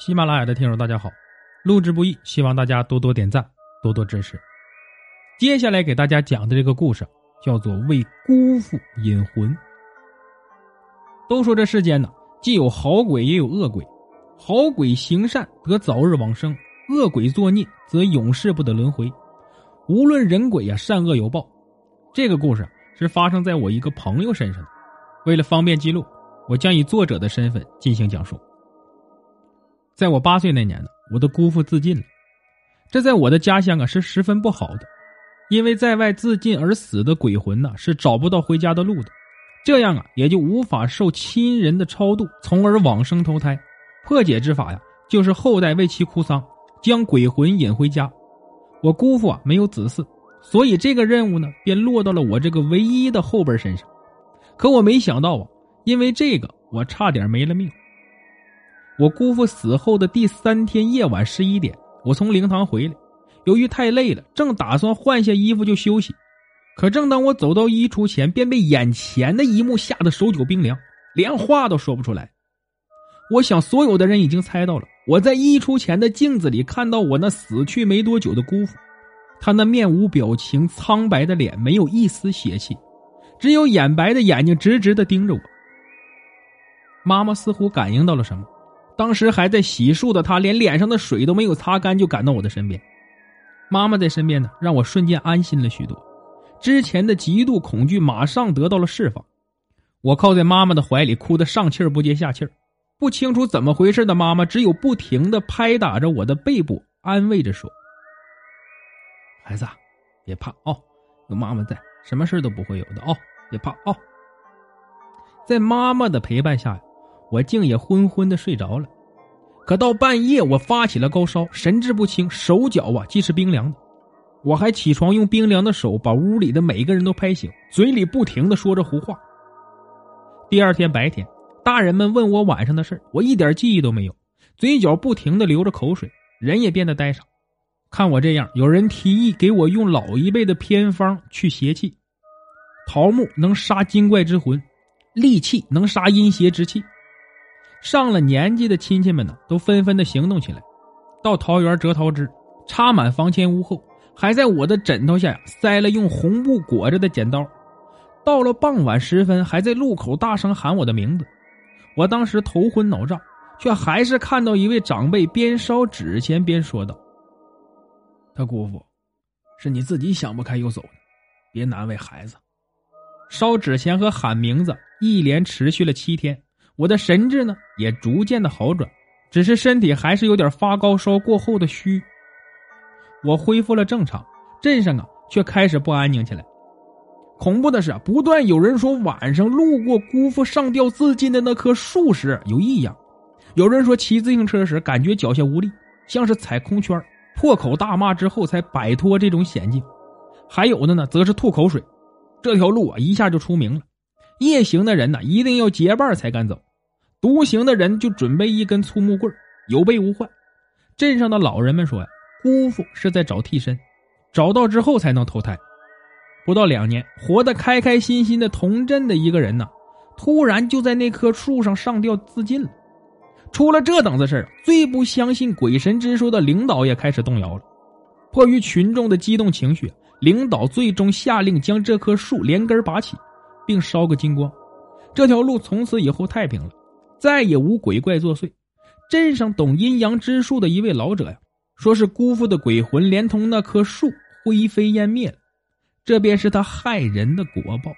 喜马拉雅的听友大家好，录制不易，希望大家多多点赞，多多支持。接下来给大家讲的这个故事叫做《为姑父引魂》。都说这世间呢，既有好鬼，也有恶鬼。好鬼行善得早日往生，恶鬼作孽则永世不得轮回。无论人鬼呀，善恶有报。这个故事是发生在我一个朋友身上的。为了方便记录，我将以作者的身份进行讲述。在我八岁那年呢，我的姑父自尽了，这在我的家乡啊是十分不好的，因为在外自尽而死的鬼魂呢是找不到回家的路的，这样啊也就无法受亲人的超度，从而往生投胎。破解之法呀，就是后代为其哭丧，将鬼魂引回家。我姑父啊没有子嗣，所以这个任务呢便落到了我这个唯一的后辈身上。可我没想到啊，因为这个我差点没了命。我姑父死后的第三天夜晚十一点，我从灵堂回来，由于太累了，正打算换下衣服就休息。可正当我走到衣橱前，便被眼前的一幕吓得手脚冰凉，连话都说不出来。我想，所有的人已经猜到了，我在衣橱前的镜子里看到我那死去没多久的姑父，他那面无表情、苍白的脸没有一丝邪气，只有眼白的眼睛直直的盯着我。妈妈似乎感应到了什么。当时还在洗漱的他，连脸上的水都没有擦干，就赶到我的身边。妈妈在身边呢，让我瞬间安心了许多。之前的极度恐惧马上得到了释放。我靠在妈妈的怀里，哭得上气儿不接下气儿不清楚怎么回事的妈妈，只有不停的拍打着我的背部，安慰着说：“孩子，别怕哦，有妈妈在，什么事都不会有的哦，别怕哦。”在妈妈的陪伴下。我竟也昏昏的睡着了，可到半夜我发起了高烧，神志不清，手脚啊既是冰凉的。我还起床用冰凉的手把屋里的每个人都拍醒，嘴里不停的说着胡话。第二天白天，大人们问我晚上的事我一点记忆都没有，嘴角不停的流着口水，人也变得呆傻。看我这样，有人提议给我用老一辈的偏方去邪气，桃木能杀精怪之魂，利气能杀阴邪之气。上了年纪的亲戚们呢，都纷纷的行动起来，到桃园折桃枝，插满房前屋后，还在我的枕头下塞了用红布裹着的剪刀。到了傍晚时分，还在路口大声喊我的名字。我当时头昏脑胀，却还是看到一位长辈边烧纸钱边说道：“他姑父，是你自己想不开又走的，别难为孩子。”烧纸钱和喊名字一连持续了七天。我的神智呢也逐渐的好转，只是身体还是有点发高烧过后的虚。我恢复了正常，镇上啊却开始不安宁起来。恐怖的是，不断有人说晚上路过姑父上吊自尽的那棵树时有异样；有人说骑自行车时感觉脚下无力，像是踩空圈，破口大骂之后才摆脱这种险境；还有的呢，则是吐口水。这条路啊一下就出名了，夜行的人呢一定要结伴才敢走。独行的人就准备一根粗木棍，有备无患。镇上的老人们说呀，姑父是在找替身，找到之后才能投胎。不到两年，活得开开心心的同镇的一个人呢，突然就在那棵树上上吊自尽了。出了这等子事最不相信鬼神之说的领导也开始动摇了。迫于群众的激动情绪，领导最终下令将这棵树连根拔起，并烧个精光。这条路从此以后太平了。再也无鬼怪作祟。镇上懂阴阳之术的一位老者呀，说是姑父的鬼魂连同那棵树灰飞烟灭了，这便是他害人的果报。